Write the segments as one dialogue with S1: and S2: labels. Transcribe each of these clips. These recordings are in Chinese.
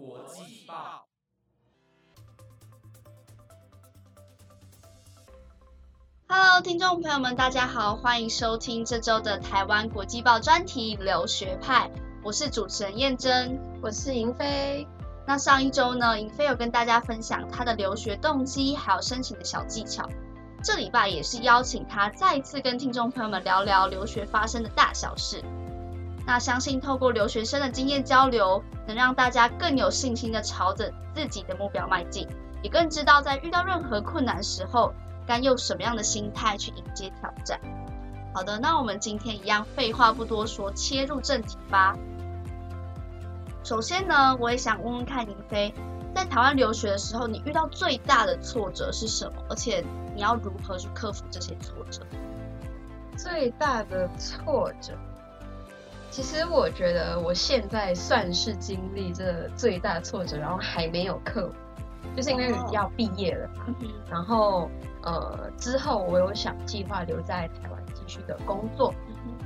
S1: 国际报
S2: ，Hello，听众朋友们，大家好，欢迎收听这周的台湾国际报专题《留学派》，我是主持人燕珍，
S3: 我是银飞。
S2: 那上一周呢，银飞有跟大家分享他的留学动机，还有申请的小技巧。这礼拜也是邀请他再一次跟听众朋友们聊聊留学发生的大小事。那相信透过留学生的经验交流，能让大家更有信心的朝着自己的目标迈进，也更知道在遇到任何困难时候，该用什么样的心态去迎接挑战。好的，那我们今天一样废话不多说，切入正题吧。首先呢，我也想问问看林飞，在台湾留学的时候，你遇到最大的挫折是什么？而且你要如何去克服这些挫折？
S3: 最大的挫折，其实我觉得我现在算是经历这最大挫折，然后还没有克服，就是因为要毕业了嘛。然后呃，之后我有想计划留在台湾继续的工作，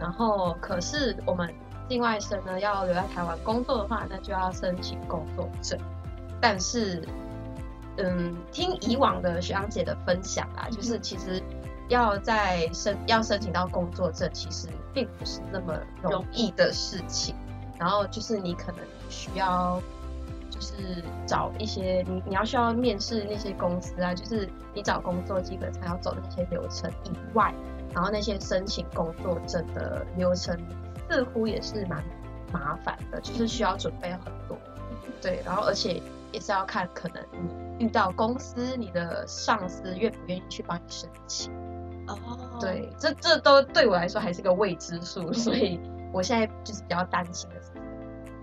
S3: 然后可是我们。境外生呢，要留在台湾工作的话，那就要申请工作证。但是，嗯，听以往的学长姐的分享啊，就是其实要在申要申请到工作证，其实并不是那么容易的事情。然后就是你可能需要，就是找一些你你要需要面试那些公司啊，就是你找工作基本上要走那些流程以外，然后那些申请工作证的流程。似乎也是蛮麻烦的，就是需要准备很多，对，然后而且也是要看可能你遇到公司，你的上司愿不愿意去帮你申请。哦，对，这这都对我来说还是个未知数，所以我现在就是比较担心的。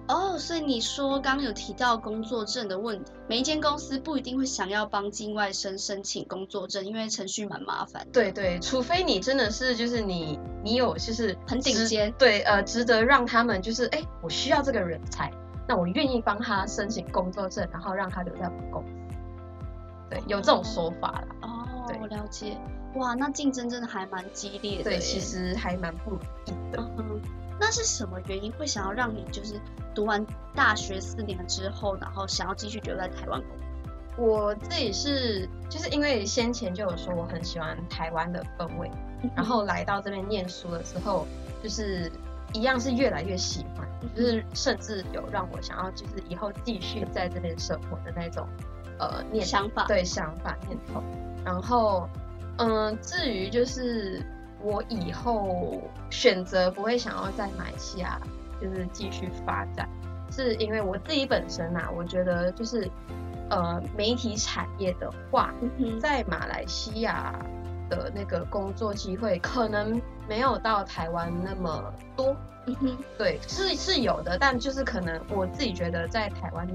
S2: 哦，所以你说刚刚有提到工作证的问题，每一间公司不一定会想要帮境外生申请工作证，因为程序蛮麻烦。
S3: 对对，除非你真的是就是你你有就是
S2: 很顶尖，
S3: 对呃，值得让他们就是哎，我需要这个人才，那我愿意帮他申请工作证，然后让他留在我们公司。对，有这种说法啦。
S2: 哦，我了解。哇，那竞争真的还蛮激烈的。
S3: 对，其实还蛮不容易的。
S2: 那是什么原因会想要让你就是读完大学四年之后，然后想要继续留在台湾工作？
S3: 我自己是就是因为先前就有说我很喜欢台湾的氛围，然后来到这边念书的时候，就是一样是越来越喜欢，就是甚至有让我想要就是以后继续在这边生活的那种呃念
S2: 想法，
S3: 对想法念头。然后嗯，至于就是。我以后选择不会想要在马来西亚就是继续发展，是因为我自己本身啊，我觉得就是呃媒体产业的话，在马来西亚的那个工作机会可能没有到台湾那么多。对，是是有的，但就是可能我自己觉得在台湾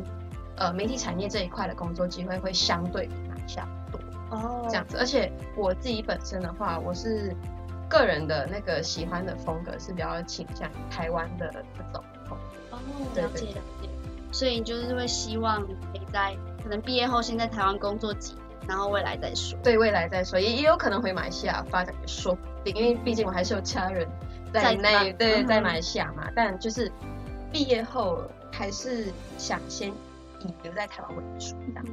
S3: 呃媒体产业这一块的工作机会会相对比马来西亚多哦，这样子。而且我自己本身的话，我是。个人的那个喜欢的风格是比较倾向台湾的这种风格。哦，
S2: 了解了解。所以你就是会希望可以在可能毕业后先在台湾工作几年，然后未来再说。
S3: 对，未来再说，也也有可能回马来西亚发展也说不定，因为毕竟我还是有家人在那，对，在马来西亚嘛。但就是毕业后还是想先以留在台湾为主，这样。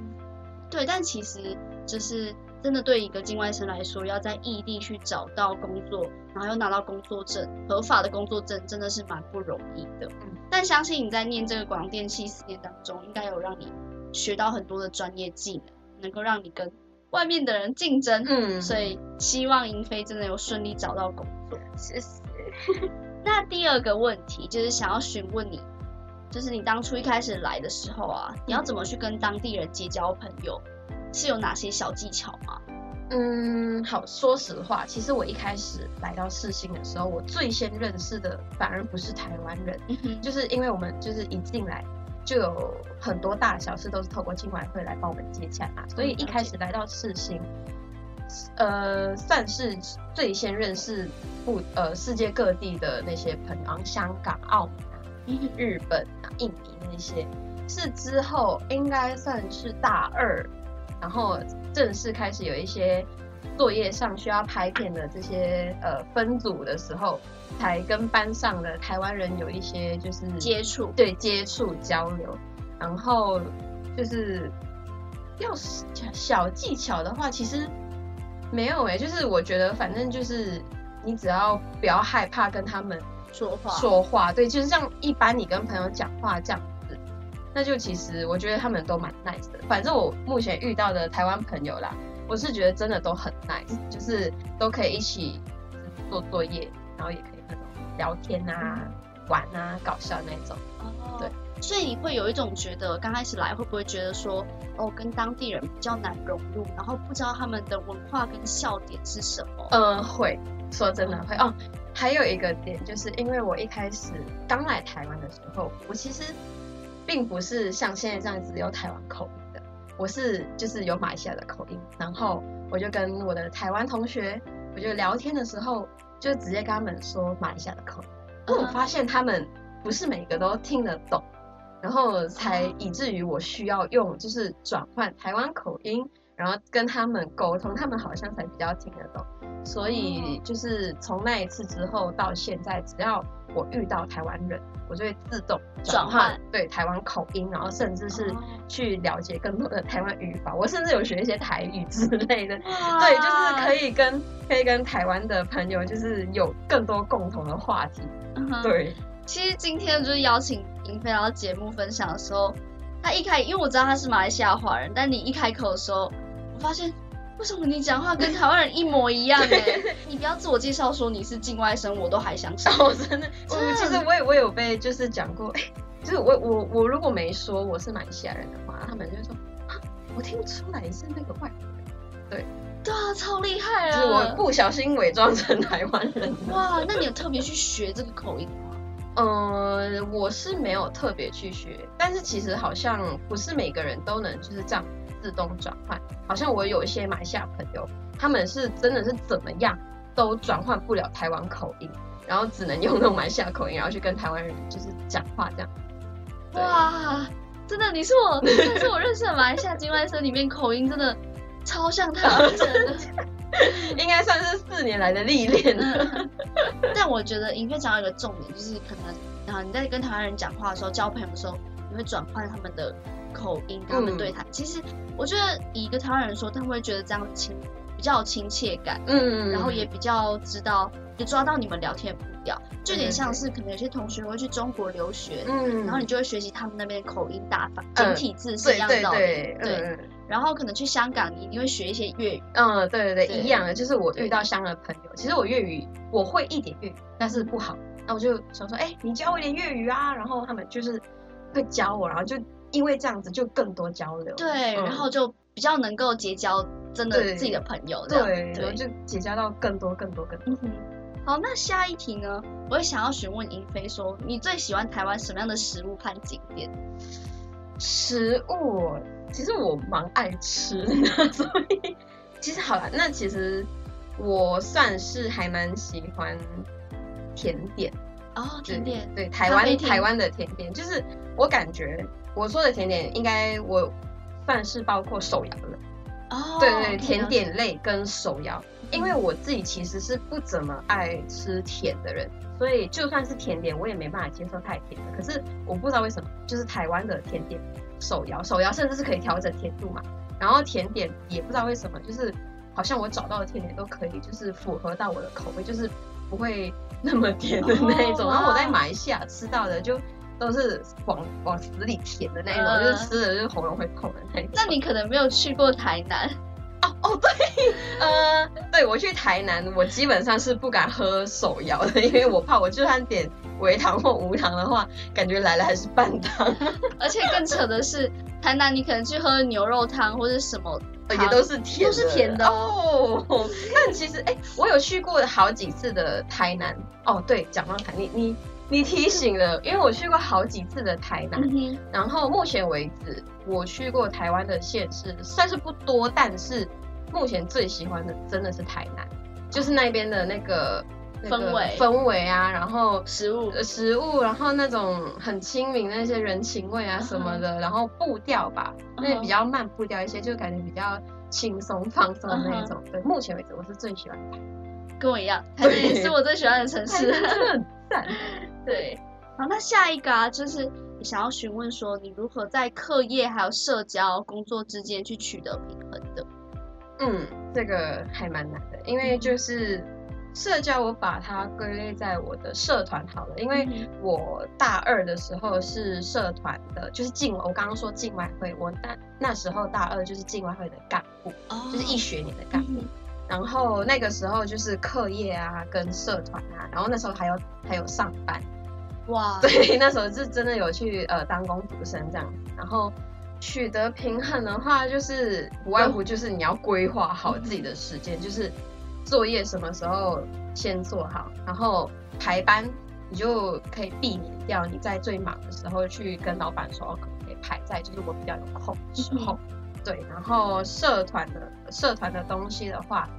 S2: 对，但其实就是。真的对一个境外生来说，要在异地去找到工作，然后又拿到工作证，合法的工作证，真的是蛮不容易的。嗯，但相信你在念这个广电系四年当中，应该有让你学到很多的专业技能，能够让你跟外面的人竞争。嗯，所以希望英飞真的有顺利找到工作。
S3: 谢谢。
S2: 那第二个问题就是想要询问你，就是你当初一开始来的时候啊，你要怎么去跟当地人结交朋友？是有哪些小技巧吗？
S3: 嗯，好，说实话，其实我一开始来到世新的时候，我最先认识的反而不是台湾人，就是因为我们就是一进来就有很多大小事都是透过境外会来帮我们接洽嘛，所以一开始来到世新，呃，算是最先认识不呃世界各地的那些朋友，香港、澳门啊、日本啊、印尼那些，是之后应该算是大二。然后正式开始有一些作业上需要拍片的这些呃分组的时候，才跟班上的台湾人有一些就是
S2: 接触，
S3: 对接触交流。然后就是要小小技巧的话，其实没有哎、就是我觉得反正就是你只要不要害怕跟他们
S2: 说话，
S3: 说话，对，就是像一般你跟朋友讲话这样子，那就其实我觉得他们都蛮 nice 的。反正我目前遇到的台湾朋友啦，我是觉得真的都很 nice，就是都可以一起做作业，然后也可以那种聊天啊、玩啊、搞笑那种。
S2: 哦
S3: 对。
S2: 所以你会有一种觉得，刚开始来会不会觉得说，哦，跟当地人比较难融入，然后不知道他们的文化跟笑点是什么？
S3: 呃，会说真的会哦。还有一个点，就是因为我一开始刚来台湾的时候，我其实并不是像现在这样子有台湾口音的，我是就是有马来西亚的口音。然后我就跟我的台湾同学，我就聊天的时候，就直接跟他们说马来西亚的口音，因为我
S2: 嗯
S3: 发现他们不是每个都听得懂，然后才
S2: 哦
S3: 以至于我需要用就是转换台湾口音，然后跟他们沟通，他们好像才比较听得懂。所以就是从那一次之后到现在，只要我遇到台湾人，我就会自动
S2: 转换
S3: 对台湾口音，然后甚至是
S2: 哦
S3: 去了解更多的台湾语法。我甚至有学一些台语之类的，
S2: 哇
S3: 对，就是可以跟可以跟台湾的朋友就是有更多共同的话题。
S2: 嗯
S3: 对，
S2: 其实今天就是邀请银飞来到节目分享的时候，他一开，因为我知道他是马来西亚华人，但你一开口的时候，我发现为什么你讲话跟台湾人一模一样哎？你不要自我介绍说你是境外生，我都还相信。
S3: 我 真的，我其实我也我有被就是讲过，哎、就是我我我如果没说我是马来西亚人的话，他们就会说啊，我听不出来你是那个外国人，
S2: 对对啊，超厉害
S3: 就是我
S2: 啊！
S3: 不小心伪装成台湾人。
S2: 哇，那你有特别去学这个口音吗？
S3: 嗯，我是没有特别去学，但是其实好像不是每个人都能就是这样自动转换。好像我有一些马来西亚朋友，他们是真的是怎么样都转换不了台湾口音，然后只能用那种马来西亚口音，然后去跟台湾人就是讲话这样。
S2: 哇，真的，你是我，真的是我认识的马来西亚境外生里面口音真的超像台湾人的。
S3: 应该算是四年来的历练了。
S2: 但我觉得影片讲到一个重点，就是可能啊你在跟台湾人讲话的时候，交朋友的时候，你会转换他们的口音跟他们对谈。其实我觉得以一个台湾人说，他们会觉得这样亲比较有亲切感，
S3: 嗯
S2: 然后也比较知道也抓到你们聊天调，就有点像是可能有些同学会去中国留学。
S3: 嗯
S2: 然后你就会学习他们那边的口音打法，
S3: 嗯
S2: 简体字是一样的道理。
S3: 对，
S2: 然后可能去香港，你一定会学一些粤语。
S3: 嗯，对对对，一样的。就是我遇到香港的朋友，其实我粤语我会一点粤语，但是不好。那我就想说，哎，你教我一点粤语啊。然后他们就是会教我，然后就因为这样子就更多交流。
S2: 对，
S3: 嗯
S2: 然后就比较能够结交真的自己的朋友。
S3: 对，然后
S2: 对。
S3: 就结交到更多更多更多。
S2: 嗯哼。好，那下一题呢？我也想要询问银飞说，你最喜欢台湾什么样的食物和景点？
S3: 食物，其实我蛮爱吃的，所以其实好了，那其实我算是还蛮喜欢甜点。
S2: 哦，甜点。
S3: 对台湾台湾的甜点，就是我感觉我说的甜点，应该我算是包括手摇的，
S2: 哦，
S3: 对对甜点类跟手摇，因为我自己其实是不怎么爱吃甜的人，所以就算是甜点，我也没办法接受太甜的。可是我不知道为什么，就是台湾的甜点手摇，手摇甚至是可以调整甜度嘛，然后甜点也不知道为什么，就是好像我找到的甜点都可以，就是符合到我的口味，就是不会那么甜的那一种。
S2: 哦
S3: 然后我在马来西亚吃到的就都是往往死里甜的那一种，
S2: 嗯
S3: 就是吃了就是喉咙会痛的那一种。
S2: 那你可能没有去过台南。
S3: 哦哦，对，呃，对我去台南，我基本上是不敢喝手摇的，因为我怕我就算点微糖或无糖的话，感觉来了还是半糖，
S2: 而且更扯的是，台南你可能去喝牛肉汤或者什么
S3: 也，都是甜的，
S2: 都是甜的
S3: 哦。但其实，哎、我有去过好几次的台南。哦，对，讲到台，你你你提醒了，因为我去过好几次的台南，
S2: 嗯，
S3: 然后目前为止，我去过台湾的县市算是不多，但是目前最喜欢的真的是台南，就是那边的那个。那个
S2: 氛围
S3: 氛围啊，然后
S2: 食物
S3: 呃食物，然后那种很亲民的那些人情味啊什么的，然后步调吧，那比较慢步调一些，就感觉比较轻松放松的那
S2: 嗯
S3: 种。对，目前为止我是最喜欢台
S2: 跟我一样，台南也是我最喜欢的城，市。
S3: 真的很赞。
S2: 对，好，那下一个啊，就是也想要询问说，你如何在课业还有社交工作之间去取得平衡的？
S3: 嗯，这个还蛮难的，因为就是社交，我把它归类在我的社团好了。因为我大二的时候是社团的，就是进我刚刚说境外会，我那那时候大二就是境外会的干部，就是一学年的干部。然后那个时候就是课业啊，跟社团啊，然后那时候还有还有上班，哇，对，那时候是真的有去呃当工读生这样子，然后。取得平衡的话，就是不外乎就是你要规划好自己的时间，就是作业什么时候先做好，然后排班，你就可以避免掉你在最忙的时候去跟老板说可不可以排在就是我比较有空的时候。对，然后社团的社团的东西的话。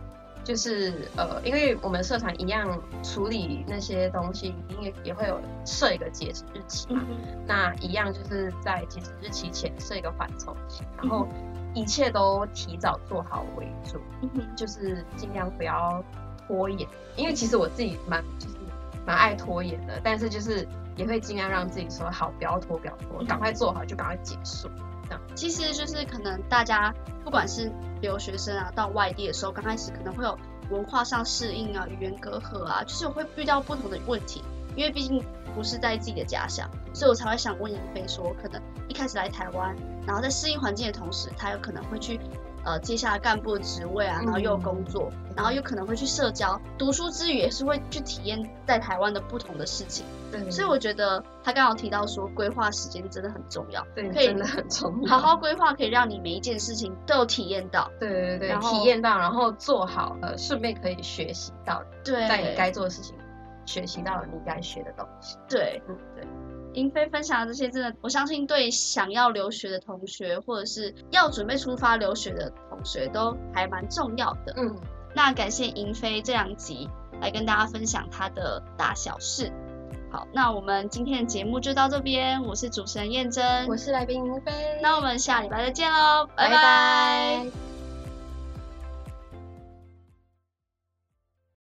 S3: 就是呃，因为我们社团一样处理那些东西，因为也会有设一个截止日期嘛。那一样就是在截止日期前设一个缓冲期，然后一切都提早做好为主，就是尽量不要拖延。因为其实我自己蛮就是蛮爱拖延的，但是就是也会尽量让自己说好，不要拖，不要拖，赶快做好就赶快结束。
S2: 其实就是可能大家不管是留学生啊，到外地的时候，刚开始可能会有文化上适应啊，语言隔阂啊，就是会遇到不同的问题，因为毕竟不是在自己的家乡，所以我才会想问杨飞说，可能一开始来台湾，然后在适应环境的同时，他有可能会去。呃，接下来干部的职位啊，然后又工作，然后又可能会去社交，读书之余也是会去体验在台湾的不同的事情。对，所以我觉得他刚好提到说，规划时间真的很重要，
S3: 对，可真的很重要。
S2: 好好规划可以让你每一件事情都有体验到。
S3: 对对对，体验到，然后做好，呃，顺便可以学习到，
S2: 对，
S3: 在你该做的事情，学习到你该学的东西。
S2: 对，嗯，对。英飞分享的这些，真的，我相信对想要留学的同学，或者是要准备出发留学的同学，都还蛮重要的。嗯，那感谢英飞这两集来跟大家分享他的大小事。好，那我们今天的节目就到这边，我是主持人燕珍，
S3: 我是来宾英飞，
S2: 那我们下礼拜再见喽，拜拜。